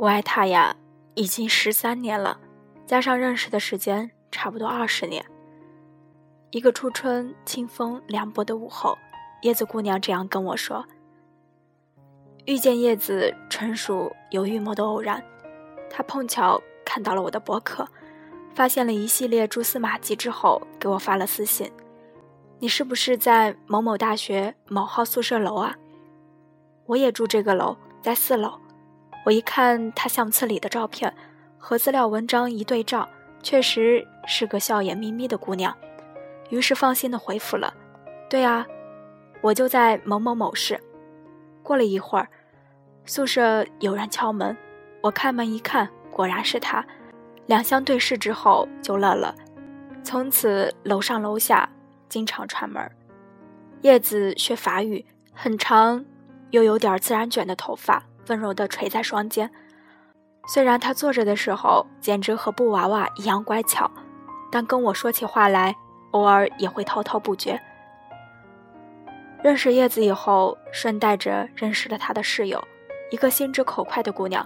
我爱他呀，已经十三年了，加上认识的时间，差不多二十年。一个初春清风凉薄的午后，叶子姑娘这样跟我说：“遇见叶子，纯属有预谋的偶然。她碰巧看到了我的博客，发现了一系列蛛丝马迹之后，给我发了私信：‘你是不是在某某大学某号宿舍楼啊？’我也住这个楼，在四楼。我一看她相册里的照片和资料文章一对照，确实是个笑眼眯眯的姑娘。”于是放心的回复了：“对啊，我就在某某某市。”过了一会儿，宿舍有人敲门，我开门一看，果然是他。两相对视之后就乐了。从此楼上楼下经常串门。叶子学法语，很长又有点自然卷的头发温柔地垂在双肩。虽然他坐着的时候简直和布娃娃一样乖巧，但跟我说起话来。偶尔也会滔滔不绝。认识叶子以后，顺带着认识了他的室友，一个心直口快的姑娘。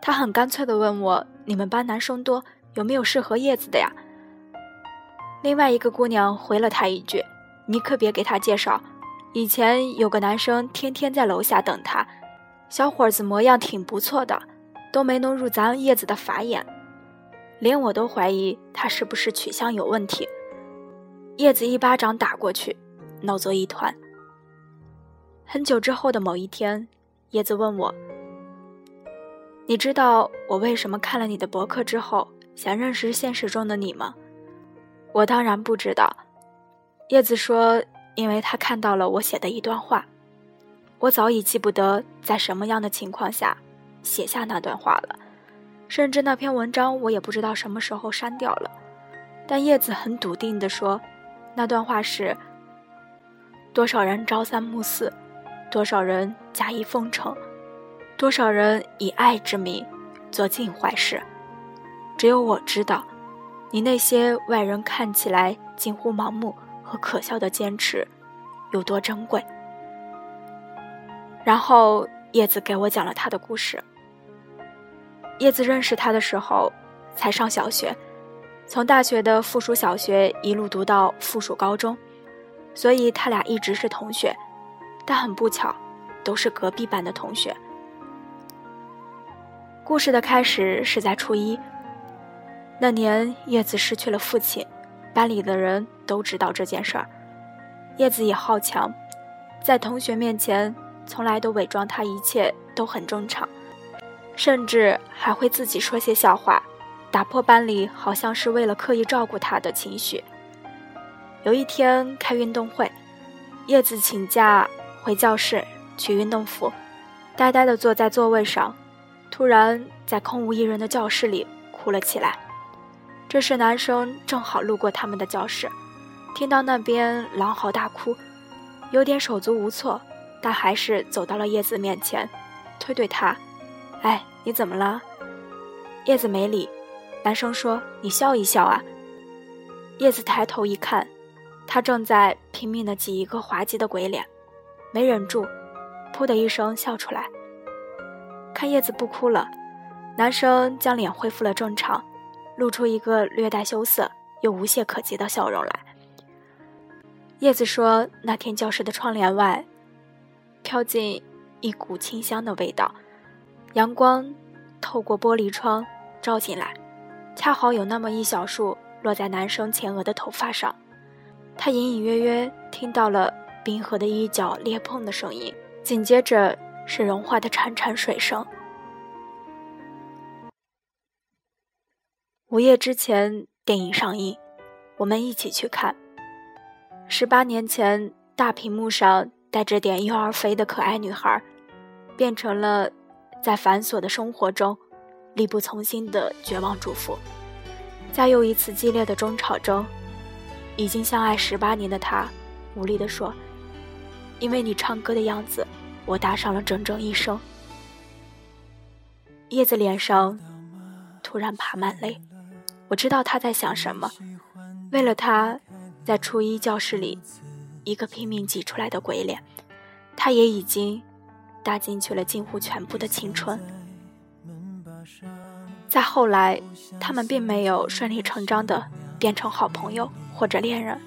她很干脆地问我：“你们班男生多，有没有适合叶子的呀？”另外一个姑娘回了他一句：“你可别给他介绍，以前有个男生天天在楼下等他，小伙子模样挺不错的，都没能入咱叶子的法眼。”连我都怀疑他是不是取向有问题。叶子一巴掌打过去，闹作一团。很久之后的某一天，叶子问我：“你知道我为什么看了你的博客之后想认识现实中的你吗？”我当然不知道。叶子说：“因为他看到了我写的一段话。”我早已记不得在什么样的情况下写下那段话了。甚至那篇文章我也不知道什么时候删掉了，但叶子很笃定地说，那段话是：多少人朝三暮四，多少人假意奉承，多少人以爱之名做尽坏事，只有我知道，你那些外人看起来近乎盲目和可笑的坚持有多珍贵。然后叶子给我讲了他的故事。叶子认识他的时候，才上小学，从大学的附属小学一路读到附属高中，所以他俩一直是同学，但很不巧，都是隔壁班的同学。故事的开始是在初一，那年叶子失去了父亲，班里的人都知道这件事儿，叶子也好强，在同学面前从来都伪装他一切都很正常。甚至还会自己说些笑话，打破班里好像是为了刻意照顾他的情绪。有一天开运动会，叶子请假回教室取运动服，呆呆地坐在座位上，突然在空无一人的教室里哭了起来。这时男生正好路过他们的教室，听到那边狼嚎大哭，有点手足无措，但还是走到了叶子面前，推推他，哎。你怎么了？叶子没理，男生说：“你笑一笑啊。”叶子抬头一看，他正在拼命的挤一个滑稽的鬼脸，没忍住，噗的一声笑出来。看叶子不哭了，男生将脸恢复了正常，露出一个略带羞涩又无懈可击的笑容来。叶子说：“那天教室的窗帘外，飘进一股清香的味道。”阳光透过玻璃窗照进来，恰好有那么一小束落在男生前额的头发上。他隐隐约约听到了冰河的一角裂碰的声音，紧接着是融化的潺潺水声。午夜之前，电影上映，我们一起去看。十八年前，大屏幕上带着点婴儿肥的可爱女孩，变成了。在繁琐的生活中，力不从心的绝望主妇，在又一次激烈的争吵中，已经相爱十八年的他，无力地说：“因为你唱歌的样子，我搭上了整整一生。”叶子脸上突然爬满泪，我知道他在想什么。为了他，在初一教室里，一个拼命挤出来的鬼脸，他也已经。搭进去了近乎全部的青春，再后来，他们并没有顺理成章的变成好朋友或者恋人，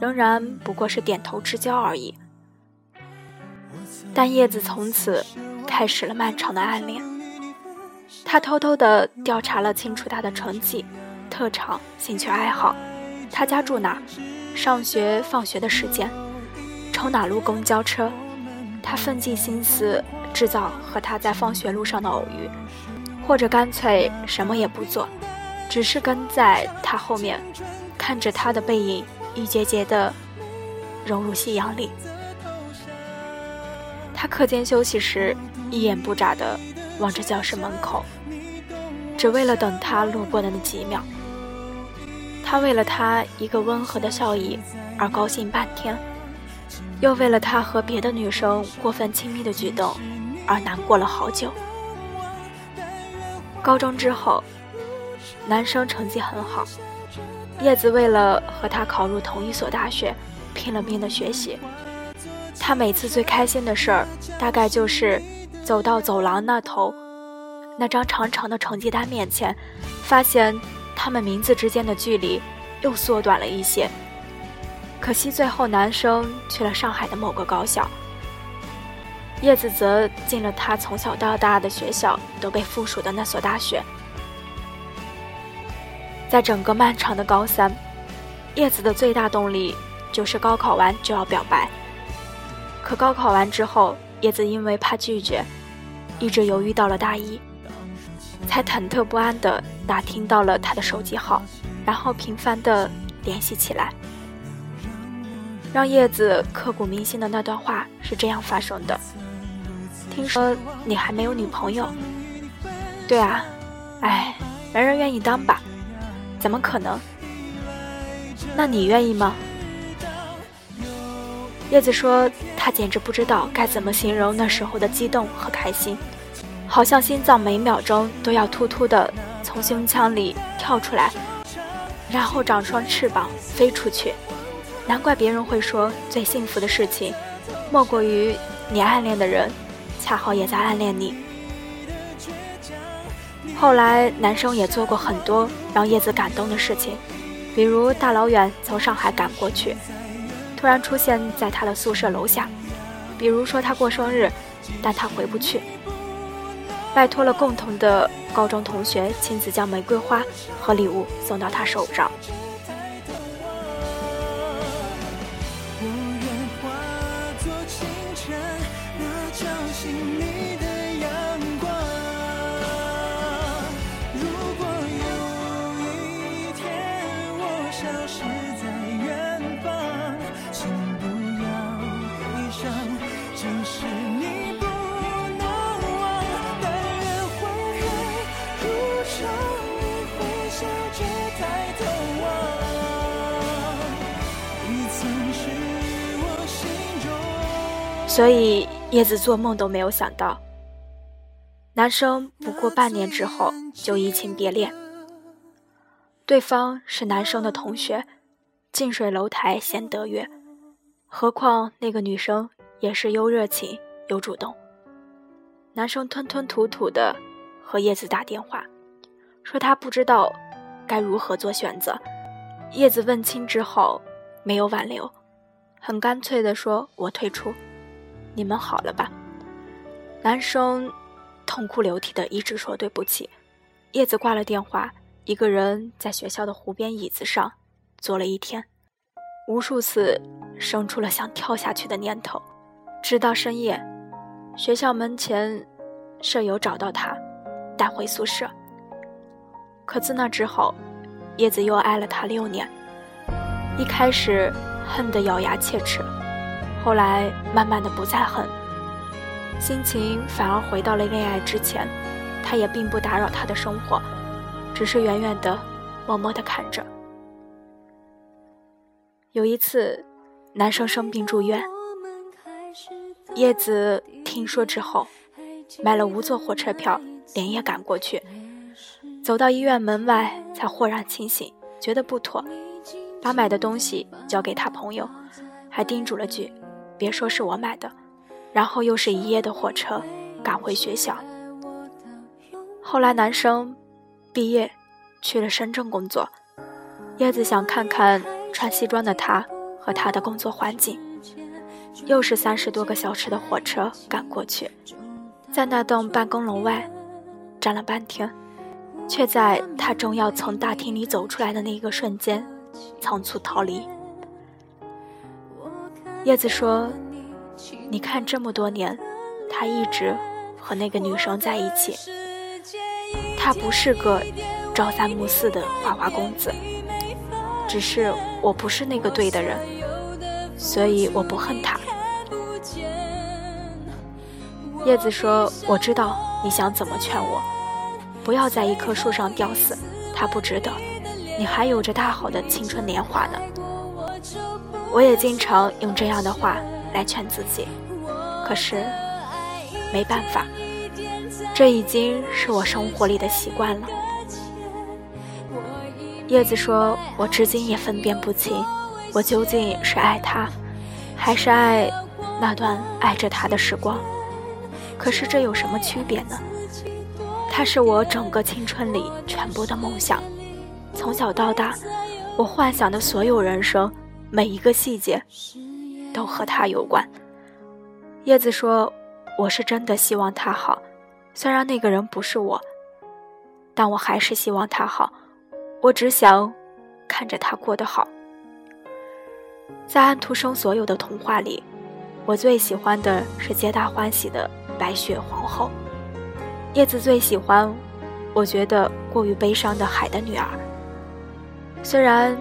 仍然不过是点头之交而已。但叶子从此开始了漫长的暗恋。他偷偷的调查了清楚他的成绩、特长、兴趣爱好，他家住哪，上学放学的时间，乘哪路公交车。他奋尽心思制造和他在放学路上的偶遇，或者干脆什么也不做，只是跟在他后面，看着他的背影一节节的融入夕阳里。他课间休息时，一眼不眨地望着教室门口，只为了等他路过的那几秒。他为了他一个温和的笑意而高兴半天，又为了他和别的女生过分亲密的举动而难过了好久。高中之后，男生成绩很好，叶子为了和他考入同一所大学，拼了命的学习。他每次最开心的事儿，大概就是走到走廊那头，那张长长的成绩单面前，发现他们名字之间的距离又缩短了一些。可惜最后男生去了上海的某个高校，叶子则进了他从小到大的学校都被附属的那所大学。在整个漫长的高三，叶子的最大动力就是高考完就要表白。可高考完之后，叶子因为怕拒绝，一直犹豫到了大一，才忐忑不安地打听到了他的手机号，然后频繁地联系起来。让叶子刻骨铭心的那段话是这样发生的：“听说你还没有女朋友？对啊，哎，没人愿意当吧？怎么可能？那你愿意吗？”叶子说：“他简直不知道该怎么形容那时候的激动和开心，好像心脏每秒钟都要突突的从胸腔里跳出来，然后长双翅膀飞出去。难怪别人会说，最幸福的事情，莫过于你暗恋的人，恰好也在暗恋你。”后来，男生也做过很多让叶子感动的事情，比如大老远从上海赶过去。突然出现在他的宿舍楼下，比如说他过生日，但他回不去，拜托了共同的高中同学亲自将玫瑰花和礼物送到他手上。所以叶子做梦都没有想到，男生不过半年之后就移情别恋。对方是男生的同学，近水楼台先得月，何况那个女生也是又热情又主动。男生吞吞吐吐的和叶子打电话，说他不知道该如何做选择。叶子问清之后没有挽留，很干脆的说：“我退出。”你们好了吧？男生痛哭流涕的一直说对不起。叶子挂了电话，一个人在学校的湖边椅子上坐了一天，无数次生出了想跳下去的念头。直到深夜，学校门前舍友找到他，带回宿舍。可自那之后，叶子又爱了他六年。一开始恨得咬牙切齿。后来慢慢的不再恨，心情反而回到了恋爱之前，他也并不打扰他的生活，只是远远的、默默的看着。有一次，男生生病住院，叶子听说之后，买了无座火车票，连夜赶过去。走到医院门外，才豁然清醒，觉得不妥，把买的东西交给他朋友，还叮嘱了句。别说是我买的，然后又是一夜的火车赶回学校。后来男生毕业去了深圳工作，叶子想看看穿西装的他和他的工作环境，又是三十多个小时的火车赶过去，在那栋办公楼外站了半天，却在他正要从大厅里走出来的那一个瞬间，仓促逃离。叶子说：“你看这么多年，他一直和那个女生在一起。他不是个朝三暮四的花花公子，只是我不是那个对的人，所以我不恨他。”叶子说：“我知道你想怎么劝我，不要在一棵树上吊死，他不值得，你还有着大好的青春年华呢。”我也经常用这样的话来劝自己，可是没办法，这已经是我生活里的习惯了。叶子说：“我至今也分辨不清，我究竟是爱他，还是爱那段爱着他的时光。可是这有什么区别呢？他是我整个青春里全部的梦想，从小到大，我幻想的所有人生。”每一个细节都和他有关。叶子说：“我是真的希望他好，虽然那个人不是我，但我还是希望他好。我只想看着他过得好。”在安徒生所有的童话里，我最喜欢的是皆大欢喜的白雪皇后。叶子最喜欢，我觉得过于悲伤的海的女儿。虽然。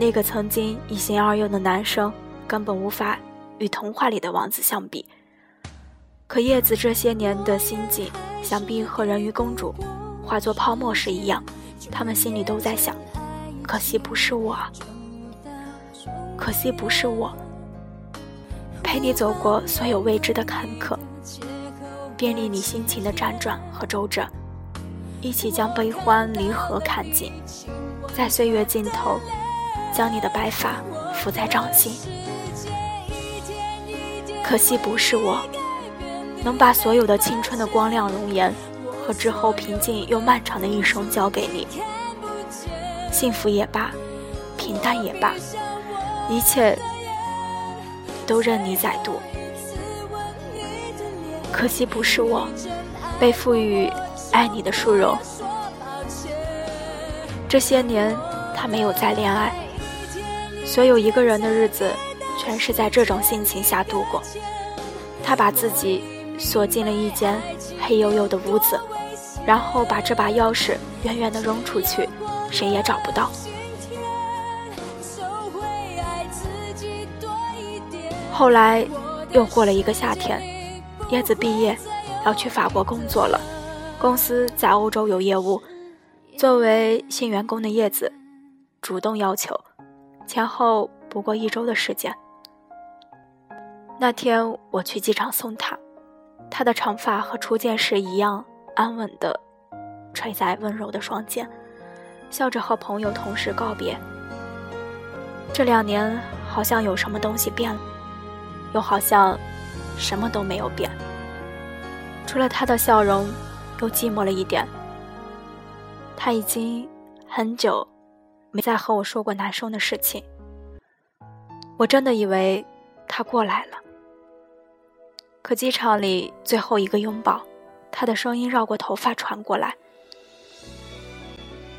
那个曾经一心二用的男生，根本无法与童话里的王子相比。可叶子这些年的心境，想必和人鱼公主化作泡沫时一样，他们心里都在想：可惜不是我，可惜不是我，陪你走过所有未知的坎坷，便利你心情的辗转和周折，一起将悲欢离合看尽，在岁月尽头。将你的白发抚在掌心，可惜不是我，能把所有的青春的光亮容颜和之后平静又漫长的一生交给你。幸福也罢，平淡也罢，一切都任你宰渡。可惜不是我，被赋予爱你的殊荣。这些年，他没有再恋爱。所有一个人的日子，全是在这种心情下度过。他把自己锁进了一间黑黝黝的屋子，然后把这把钥匙远远地扔出去，谁也找不到。后来又过了一个夏天，叶子毕业，要去法国工作了。公司在欧洲有业务，作为新员工的叶子，主动要求。前后不过一周的时间。那天我去机场送他，他的长发和初见时一样安稳地垂在温柔的双肩，笑着和朋友同事告别。这两年好像有什么东西变了，又好像什么都没有变，除了他的笑容，又寂寞了一点。他已经很久。没再和我说过难受的事情，我真的以为他过来了。可机场里最后一个拥抱，他的声音绕过头发传过来：“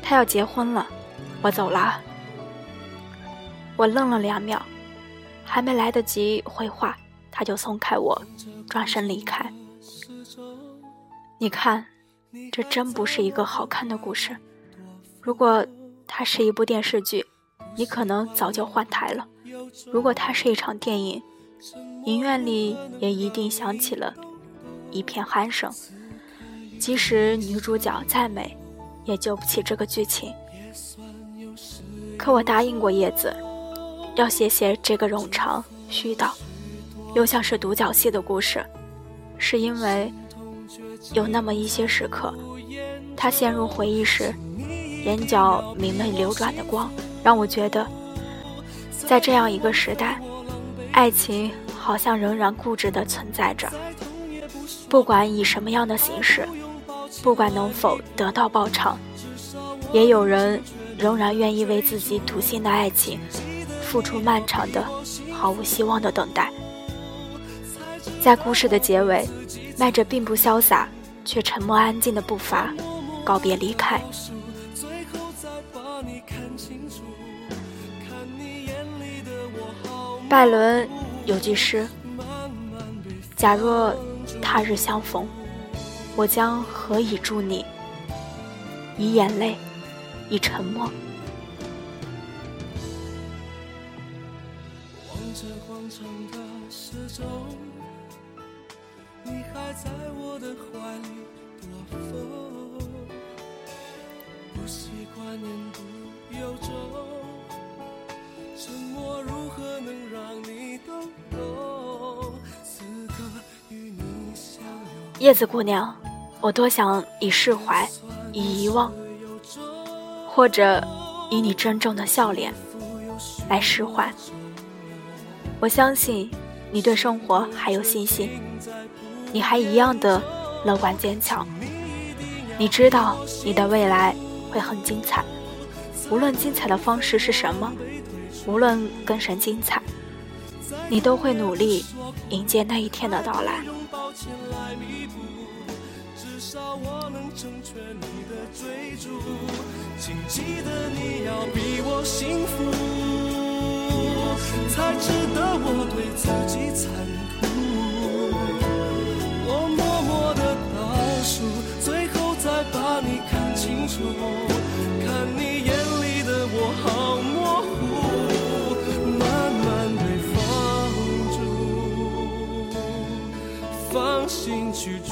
他要结婚了，我走了。”我愣了两秒，还没来得及回话，他就松开我，转身离开。你看，这真不是一个好看的故事。如果……它是一部电视剧，你可能早就换台了；如果它是一场电影，影院里也一定响起了一片鼾声。即使女主角再美，也救不起这个剧情。可我答应过叶子，要写写这个冗长、絮叨，又像是独角戏的故事，是因为有那么一些时刻，他陷入回忆时。眼角明媚流转的光，让我觉得，在这样一个时代，爱情好像仍然固执地存在着。不管以什么样的形式，不管能否得到报偿，也有人仍然愿意为自己笃信的爱情付出漫长的、毫无希望的等待。在故事的结尾，迈着并不潇洒却沉默安静的步伐，告别离开。拜伦有句诗：“假若他日相逢，我将何以助你？以眼泪，以沉默。”不习惯言不由衷。沉默如何能让你懂叶子姑娘，我多想以释怀，以遗忘，或者以你真正的笑脸来释怀。我相信你对生活还有信心，你还一样的乐观坚强。你知道你的未来会很精彩，无论精彩的方式是什么。无论跟谁精彩，你都会努力迎接那一天的到来。请记得你要比我幸福，才值得我对自己残酷。我默默的倒数，最后再把你看清楚，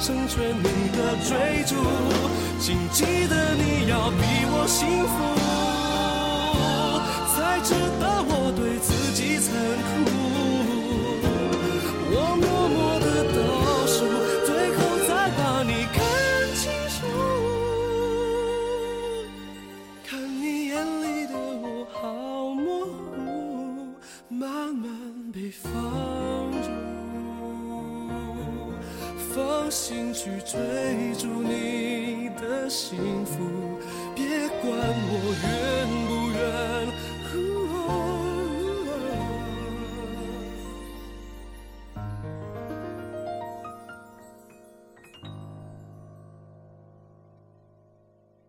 成全你的追逐，请记得你要比我幸福，才值得我对自己残酷。去追逐你的幸福，别管我。